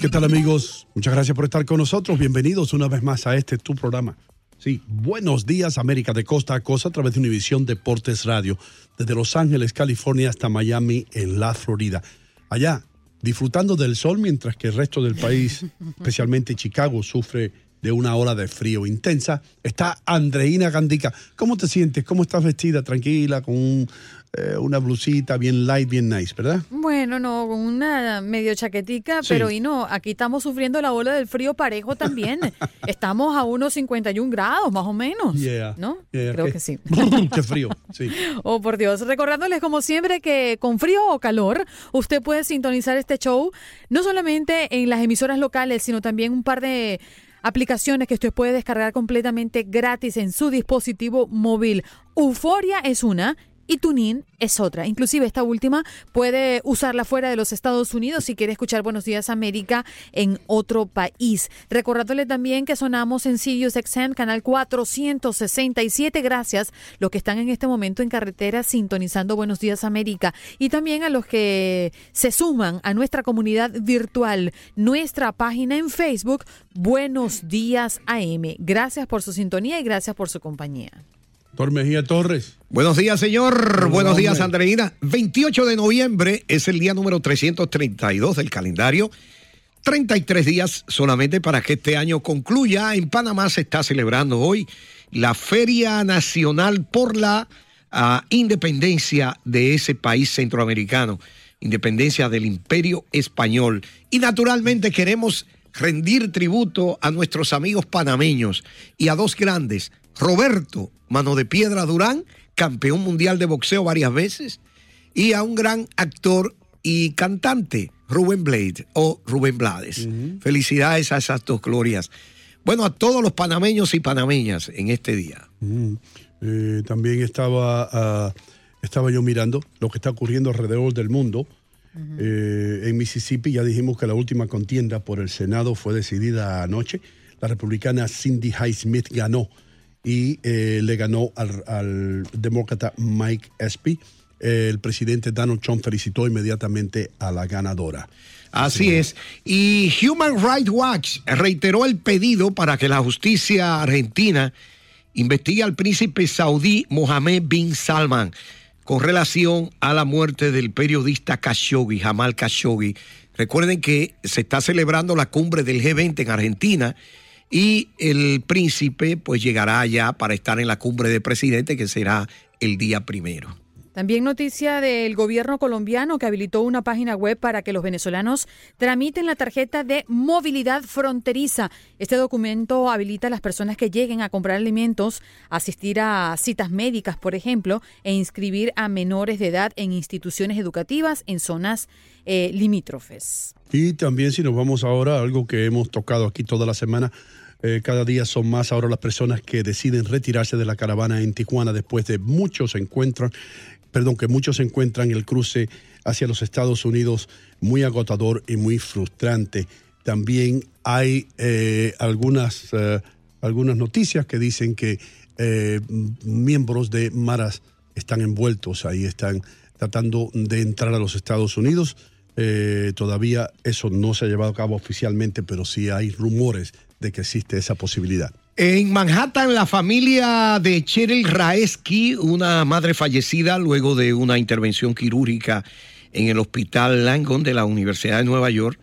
¿Qué tal amigos? Muchas gracias por estar con nosotros. Bienvenidos una vez más a este tu programa. Sí, buenos días América de costa a costa a través de Univisión Deportes Radio, desde Los Ángeles, California hasta Miami en la Florida. Allá, disfrutando del sol mientras que el resto del país, especialmente Chicago, sufre de una ola de frío intensa, está Andreina Gandica. ¿Cómo te sientes? ¿Cómo estás vestida? Tranquila, con un, eh, una blusita bien light, bien nice, ¿verdad? Bueno, no, con una medio chaquetica, Sí. pero y no, aquí estamos sufriendo la ola del frío parejo también. estamos a unos 51 grados, más o menos. Yeah. ¿No? Yeah, Creo que sí. Qué frío, sí. Oh, por Dios. Recordándoles, como siempre, que con frío o calor, usted puede sintonizar este show no solamente en las emisoras locales, sino también un par de aplicaciones que usted puede descargar completamente gratis en su dispositivo móvil. Euforia es una. Y TuneIn es otra. Inclusive esta última puede usarla fuera de los Estados Unidos si quiere escuchar Buenos Días América en otro país. Recordándole también que sonamos en Sirius XM, canal 467. Gracias los que están en este momento en carretera sintonizando Buenos Días América. Y también a los que se suman a nuestra comunidad virtual, nuestra página en Facebook, Buenos Días AM. Gracias por su sintonía y gracias por su compañía. Doctor Mejía Torres. Buenos días, señor. Buenos días. Andreina. 28 de noviembre es el día número 332 del calendario. 33 días solamente para que este año concluya. En Panamá se está celebrando hoy la Feria Nacional por la ah, independencia de ese país centroamericano, independencia del imperio español. Y naturalmente queremos rendir tributo a nuestros amigos panameños y a dos grandes, Roberto Mano de Piedra Durán, campeón mundial de boxeo varias veces, y a un gran actor y cantante, Rubén Blade o Rubén Blades. Felicidades a esas dos glorias. Bueno, a todos los panameños y panameñas en este día. Eh, también estaba, ah, estaba yo mirando lo que está ocurriendo alrededor del mundo. Eh, en Mississippi ya dijimos que la última contienda por el Senado fue decidida anoche. La republicana Cindy Highsmith ganó y eh, le ganó al, al demócrata Mike Espy el presidente Donald Trump felicitó inmediatamente a la ganadora. Así es. Y Human Rights Watch reiteró el pedido para que la justicia argentina investigue al príncipe saudí Mohammed bin Salman con relación a la muerte del periodista Khashoggi, Jamal Khashoggi. Recuerden que se está celebrando la cumbre del G20 en Argentina y el príncipe pues llegará allá para estar en la cumbre de presidente que será el día primero. También noticia del gobierno colombiano que habilitó una página web para que los venezolanos tramiten la tarjeta de movilidad fronteriza. Este documento habilita a las personas que lleguen a comprar alimentos, asistir a citas médicas, por ejemplo, e inscribir a menores de edad en instituciones educativas en zonas eh, limítrofes. Y también si nos vamos ahora a algo que hemos tocado aquí toda la semana, eh, cada día son más ahora las personas que deciden retirarse de la caravana en Tijuana después de muchos encuentros perdón, que muchos encuentran el cruce hacia los Estados Unidos muy agotador y muy frustrante. También hay eh, algunas, eh, algunas noticias que dicen que miembros de Maras están envueltos ahí, están tratando de entrar a los Estados Unidos. todavía eso no se ha llevado a cabo oficialmente, pero sí hay rumores de que existe esa posibilidad. En Manhattan, la familia de Cheryl Raesky, una madre fallecida luego de una intervención quirúrgica en el Hospital Langone de la Universidad de Nueva York,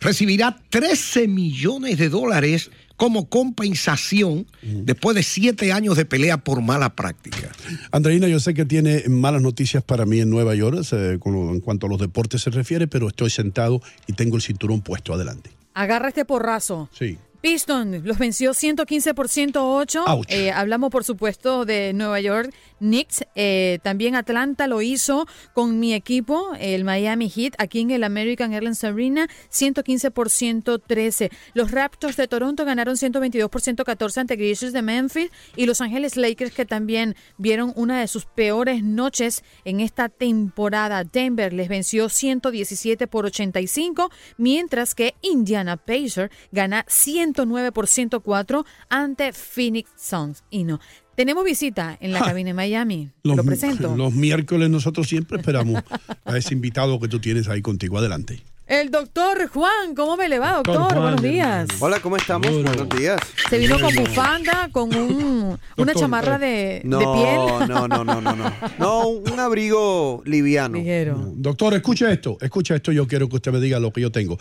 recibirá 13 millones de dólares como compensación después de siete años de pelea por mala práctica. Andreina, yo sé que tiene malas noticias para mí en Nueva York eh, en cuanto a los deportes se refiere, pero estoy sentado y tengo el cinturón puesto adelante. Agarra este porrazo. Sí. Piston los venció 115 por 108. Eh, hablamos, por supuesto, de Nueva York Knicks. Eh, también Atlanta lo hizo con mi equipo, el Miami Heat, aquí en el American Airlines Arena, 115 por 113. Los Raptors de Toronto ganaron 122 por 114 ante Grizzlies de Memphis y Los Ángeles Lakers que también vieron una de sus peores noches en esta temporada. Denver les venció 117 por 85, mientras que Indiana Pacers gana 109 por 104 ante Phoenix Suns. Y no, tenemos visita en la cabina de Miami. Los, Lo presento. Los miércoles nosotros siempre esperamos a ese invitado que tú tienes ahí contigo. Adelante. El doctor Juan, ¿cómo me le va, doctor? Buenos días. Hola, ¿cómo estamos? Buenos días. Se vino con bufanda, con un, una chamarra de, no, de piel. No, no, no, no, no. No, un abrigo liviano. Ligero. Doctor, escucha esto. Escucha esto. Yo quiero que usted me diga lo que yo tengo.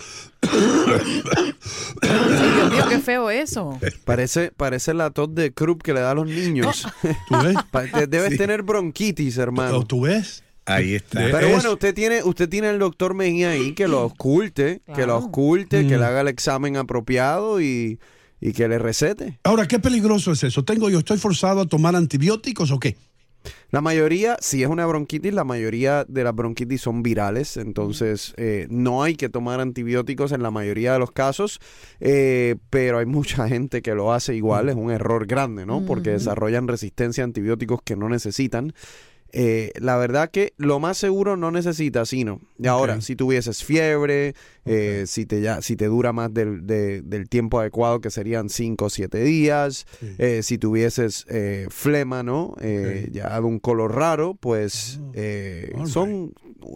Dios mío, qué feo eso. Parece, parece la tos de Krupp que le da a los niños. ¿Tú ves? Debes Sí. tener bronquitis, hermano. ¿Tú ves? Ahí está. Pero Es- bueno, usted tiene, usted tiene al doctor Mejía ahí que lo oculte, que lo oculte, que Mm. le haga el examen apropiado y, y que le recete. Ahora, ¿qué peligroso es eso? ¿Tengo yo, estoy forzado a tomar antibióticos o qué? La mayoría, si es una bronquitis, la mayoría de las bronquitis son virales, entonces eh, no hay que tomar antibióticos en la mayoría de los casos, eh, pero hay mucha gente que lo hace igual, es un error grande, ¿no? Porque desarrollan resistencia a antibióticos que no necesitan. Eh, la verdad que lo más seguro no necesitas, sino. Y ahora, si tuvieses fiebre, eh, si, te ya, si te dura más del, de- del tiempo adecuado, que serían 5 o 7 días, Sí. eh, si tuvieses eh, flema, ¿no? Eh, Ya de un color raro, pues all son...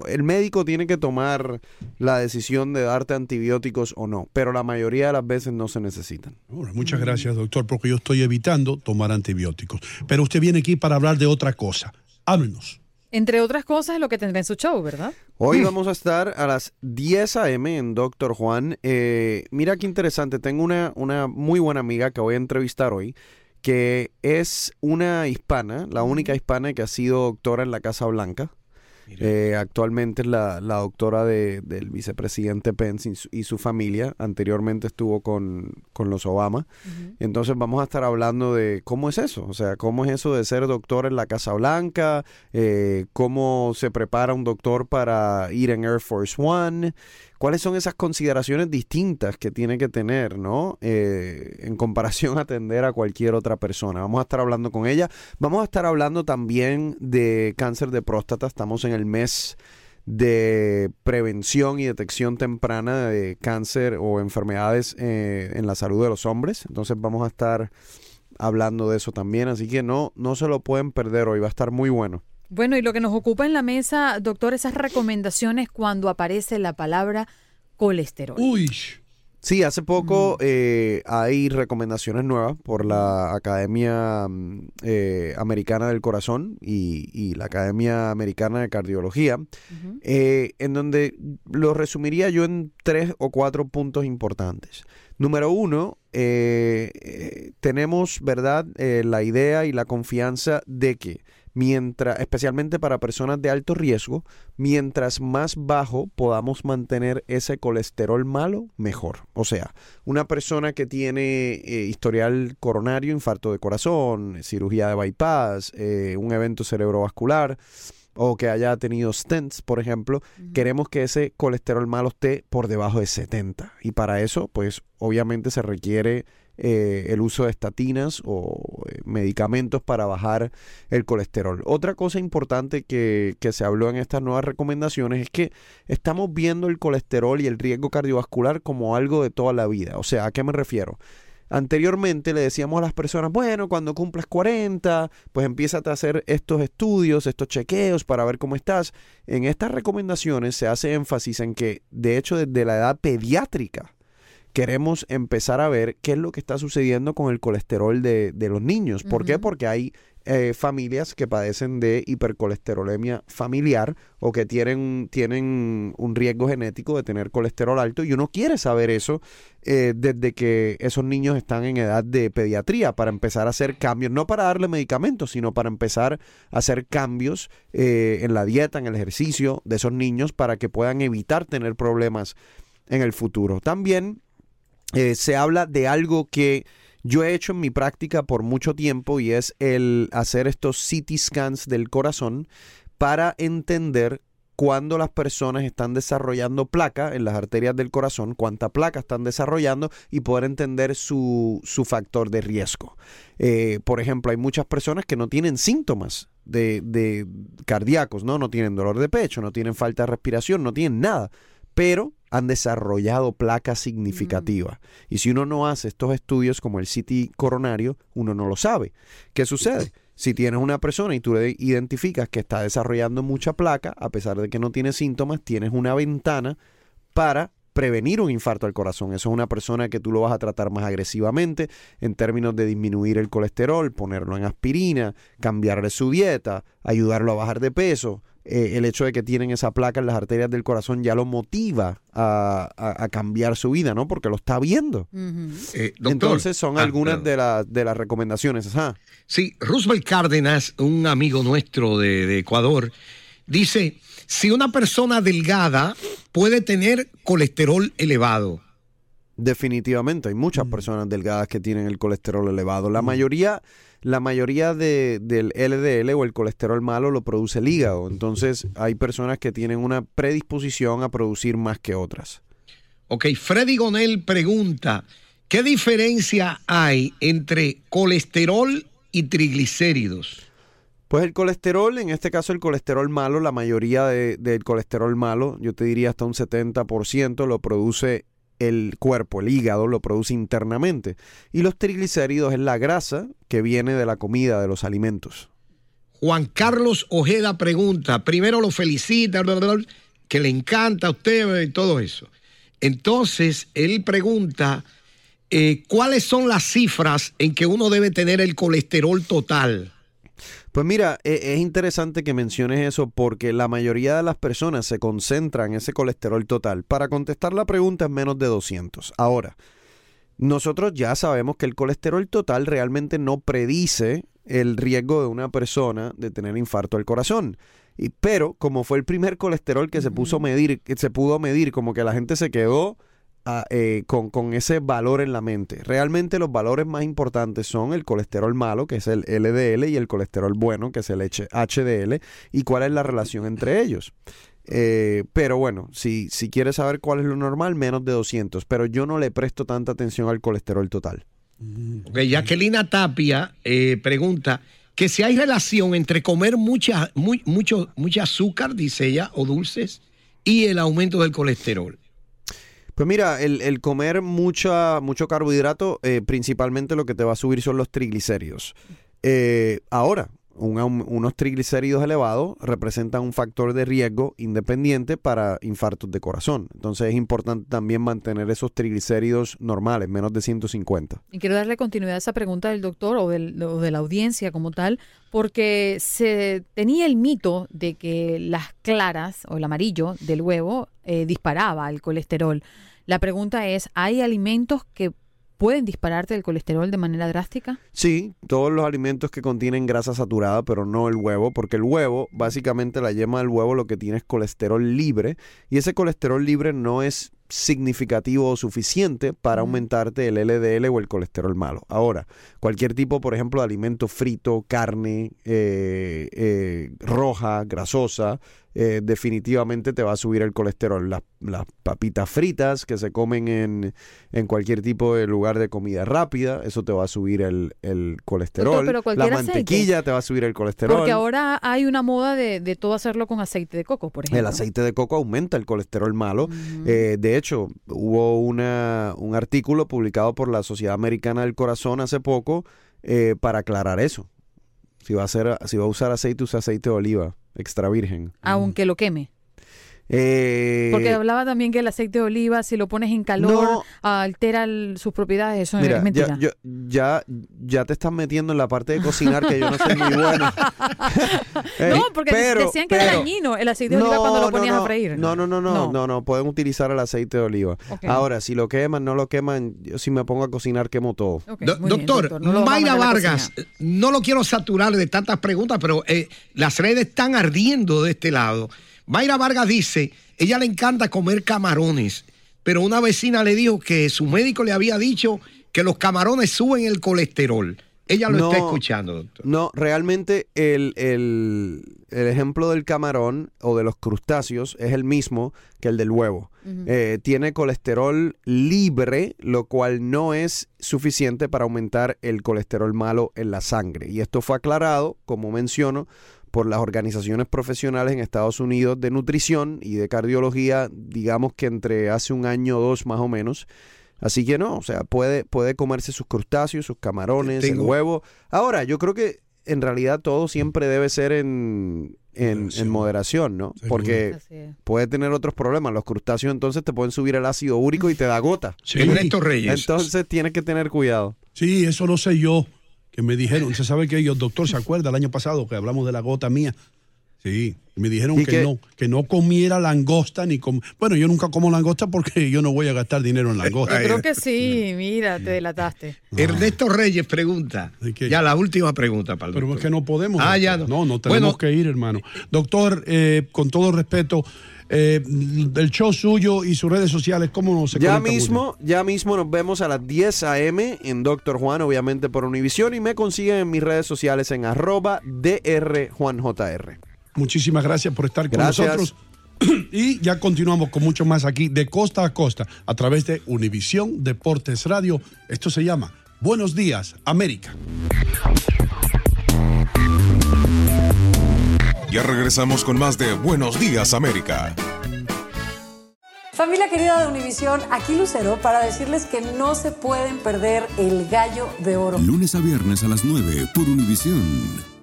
El médico tiene que tomar la decisión de darte antibióticos o no, pero la mayoría de las veces no se necesitan. Ahora, muchas gracias, doctor, porque yo estoy evitando tomar antibióticos. Pero usted viene aquí para hablar de otra cosa. Háblenos. Entre otras cosas, lo que tendrá en su show, ¿verdad? Hoy vamos a estar a las 10 a.m. en Doctor Juan. Eh, mira qué interesante, tengo una, una muy buena amiga que voy a entrevistar hoy, que es una hispana, la única hispana que ha sido doctora en la Casa Blanca. Eh, actualmente es la, la doctora de- del vicepresidente Pence y su, y su familia. Anteriormente estuvo con, con los Obama. Entonces vamos a estar hablando de cómo es eso, o sea, cómo es eso de ser doctor en la Casa Blanca, eh, cómo se prepara un doctor para ir en Air Force One, cuáles son esas consideraciones distintas que tiene que tener, ¿no? Eh, en comparación a atender a cualquier otra persona. Vamos a estar hablando con ella. Vamos a estar hablando también de cáncer de próstata. Estamos en el mes de prevención y detección temprana de cáncer o enfermedades eh, en la salud de los hombres. Entonces vamos a estar hablando de eso también. Así que no, no se lo pueden perder hoy. Va a estar muy bueno. Bueno, y lo que nos ocupa en la mesa, doctor, esas recomendaciones cuando aparece la palabra colesterol. Uy. Sí, hace poco eh, hay recomendaciones nuevas por la Academia mm, eh, Americana del Corazón y, y la Academia Americana de Cardiología, eh, en donde lo resumiría yo en tres o cuatro puntos importantes. Número uno, eh, eh, tenemos, ¿verdad?, eh, la idea y la confianza de que mientras, especialmente para personas de alto riesgo, mientras más bajo podamos mantener ese colesterol malo, mejor. O sea, una persona que tiene eh, historial coronario, infarto de corazón, cirugía de bypass, eh, un evento cerebrovascular, o que haya tenido stents, por ejemplo, queremos que ese colesterol malo esté por debajo de 70. Y para eso, pues obviamente se requiere eh, el uso de estatinas o medicamentos para bajar el colesterol. Otra cosa importante que, que se habló en estas nuevas recomendaciones es que estamos viendo el colesterol y el riesgo cardiovascular como algo de toda la vida. O sea, ¿a qué me refiero? Anteriormente le decíamos a las personas, bueno, cuando cumples 40, pues empieza a hacer estos estudios, estos chequeos para ver cómo estás. En estas recomendaciones se hace énfasis en que, de hecho, desde la edad pediátrica, queremos empezar a ver qué es lo que está sucediendo con el colesterol de, de los niños. ¿Por qué? Porque hay eh, familias que padecen de hipercolesterolemia familiar o que tienen, tienen un riesgo genético de tener colesterol alto y uno quiere saber eso eh, desde que esos niños están en edad de pediatría para empezar a hacer cambios, no para darle medicamentos, sino para empezar a hacer cambios eh, en la dieta, en el ejercicio de esos niños para que puedan evitar tener problemas en el futuro. También eh, se habla de algo que yo he hecho en mi práctica por mucho tiempo y es el hacer estos CT scans del corazón para entender cuándo las personas están desarrollando placa en las arterias del corazón, cuánta placa están desarrollando y poder entender su, su factor de riesgo. Eh, por ejemplo, hay muchas personas que no tienen síntomas de, de cardíacos, ¿no? No tienen dolor de pecho, no tienen falta de respiración, no tienen nada, pero han desarrollado placa significativa. Y si uno no hace estos estudios como el CT coronario, uno no lo sabe. ¿Qué sucede? Si tienes una persona y tú le identificas que está desarrollando mucha placa, a pesar de que no tiene síntomas, tienes una ventana para prevenir un infarto al corazón. Eso es una persona que tú lo vas a tratar más agresivamente en términos de disminuir el colesterol, ponerlo en aspirina, cambiarle su dieta, ayudarlo a bajar de peso. Eh, el hecho de que tienen esa placa en las arterias del corazón ya lo motiva a, a- a cambiar su vida, ¿no? Porque lo está viendo. Eh, doctor. Entonces son Ah, algunas de, las de las recomendaciones. Ajá. Sí, Roosevelt Cárdenas, un amigo nuestro de, de Ecuador, dice, si una persona delgada puede tener colesterol elevado. Definitivamente, hay muchas personas delgadas que tienen el colesterol elevado. La mayoría, la mayoría de- del LDL o el colesterol malo lo produce el hígado. Entonces, hay personas que tienen una predisposición a producir más que otras. Ok, Freddy Gonel pregunta, ¿qué diferencia hay entre colesterol y triglicéridos? Pues el colesterol, en este caso el colesterol malo, la mayoría de- del colesterol malo, yo te diría hasta un 70%, lo produce el cuerpo, el hígado, lo produce internamente. Y los triglicéridos es la grasa que viene de la comida, de los alimentos. Juan Carlos Ojeda pregunta, primero lo felicita, que le encanta a usted y todo eso. Entonces, él pregunta, eh, ¿cuáles son las cifras en que uno debe tener el colesterol total? Pues mira, e- es interesante que menciones eso porque la mayoría de las personas se concentran en ese colesterol total. Para contestar la pregunta es menos de 200. Ahora, nosotros ya sabemos que el colesterol total realmente no predice el riesgo de una persona de tener infarto al corazón. Y, pero como fue el primer colesterol que se puso a medir, que se pudo medir, como que la gente se quedó ah, eh, con, con ese valor en la mente. Realmente los valores más importantes son el colesterol malo, que es el LDL, y el colesterol bueno, que es el HDL, y cuál es la relación entre ellos. Eh, pero bueno, si, si quieres saber cuál es lo normal, menos de 200. Pero yo no le presto tanta atención al colesterol total. Ok, Jacquelina Tapia eh, pregunta que si hay relación entre comer mucha, muy, mucho, mucha azúcar, dice ella, o dulces, y el aumento del colesterol. Pues mira, el, el comer mucha, mucho carbohidrato, eh, principalmente lo que te va a subir son los triglicéridos. Eh, ahora, unos triglicéridos elevados representan un factor de riesgo independiente para infartos de corazón. Entonces es importante también mantener esos triglicéridos normales, menos de 150. Y quiero darle continuidad a esa pregunta del doctor o de la audiencia como tal, porque se tenía el mito de que las claras o el amarillo del huevo eh, disparaba el colesterol. La pregunta es, ¿hay alimentos que pueden dispararte el colesterol de manera drástica? Sí, todos los alimentos que contienen grasa saturada, pero no el huevo, porque el huevo, básicamente la yema del huevo lo que tiene es colesterol libre y ese colesterol libre no es significativo o suficiente para aumentarte el LDL o el colesterol malo. Ahora, cualquier tipo, por ejemplo, de alimento frito, carne eh, eh, roja, grasosa, eh, definitivamente te va a subir el colesterol. Las, las papitas fritas que se comen en, en cualquier tipo de lugar de comida rápida, eso te va a subir el, el colesterol. Doctor, pero la aceite. mantequilla te va a subir el colesterol. Porque ahora hay una moda de, de todo hacerlo con aceite de coco, por ejemplo. El aceite de coco aumenta el colesterol malo. Eh, de hecho, hubo una, un artículo publicado por la Sociedad Americana del Corazón hace poco eh, para aclarar eso. Si va, a si va a usar aceite, usa aceite de oliva extra virgen. Aunque lo queme. Eh, Porque hablaba también que el aceite de oliva, si lo pones en calor, No. altera el- sus propiedades. Eso Mira, es mentira. ya, yo- ya, ya te estás metiendo en la parte de cocinar que yo no soy muy bueno. Eh, no, porque pero- decían que era dañino el aceite de oliva cuando lo ponías no, a freír. No, no, no, no, No. no, no, pueden utilizar el aceite de oliva. Ahora, si lo queman, no lo queman, yo si me pongo a cocinar quemo todo. Do- bien, doctor, a Mayra Vargas, no lo quiero saturar de tantas preguntas, pero eh, las redes están ardiendo de este lado. Mayra Vargas dice, ella le encanta comer camarones, pero una vecina le dijo que su médico le había dicho que los camarones suben el colesterol. Ella lo No. está escuchando, doctor. No, realmente el, el- el ejemplo del camarón o de los crustáceos es el mismo que el del huevo. Eh, tiene colesterol libre, lo cual no es suficiente para aumentar el colesterol malo en la sangre. Y esto fue aclarado, como menciono, por las organizaciones profesionales en Estados Unidos de nutrición y de cardiología, digamos que entre hace un año o dos más o menos. Así que no, o sea, puede, puede comerse sus crustáceos, sus camarones, el Tengo- huevo. Ahora, yo creo que en realidad todo siempre debe ser en, en, Moderación. en moderación, ¿no? Seguro. Porque puede tener otros problemas. Los crustáceos entonces te pueden subir el ácido úrico y te da gota. Sí. Ernesto Reyes. Entonces tienes que tener cuidado. Sí, eso lo sé yo, que me dijeron. Se sabe que ellos, doctor, ¿se acuerda el año pasado que hablamos de la gota mía? Sí, me dijeron ¿Y que no, que no comiera langosta ni com... Bueno, yo nunca como langosta porque yo no voy a gastar dinero en langosta. Creo que sí, mira, te delataste. Ernesto Reyes pregunta. Ya la última pregunta para el Pero es doctor. que no podemos. Ah, ya no. No, no tenemos Bueno. que ir, hermano. Doctor, eh, con todo respeto, eh, el show suyo y sus redes sociales, ¿cómo nos se Ya mismo, ya mismo nos vemos a las 10 a.m. en Doctor Juan, obviamente por Univisión, y me consiguen en mis redes sociales en arroba drjuanjr. Muchísimas gracias por estar con nosotros. Y ya continuamos con mucho más aquí de costa a costa a través de Univisión Deportes Radio. Esto se llama Buenos Días, América. Ya regresamos con más de Buenos Días América. Familia querida de Univisión, aquí Lucero para decirles que no se pueden perder el gallo de oro. Lunes a viernes a las 9 por Univisión.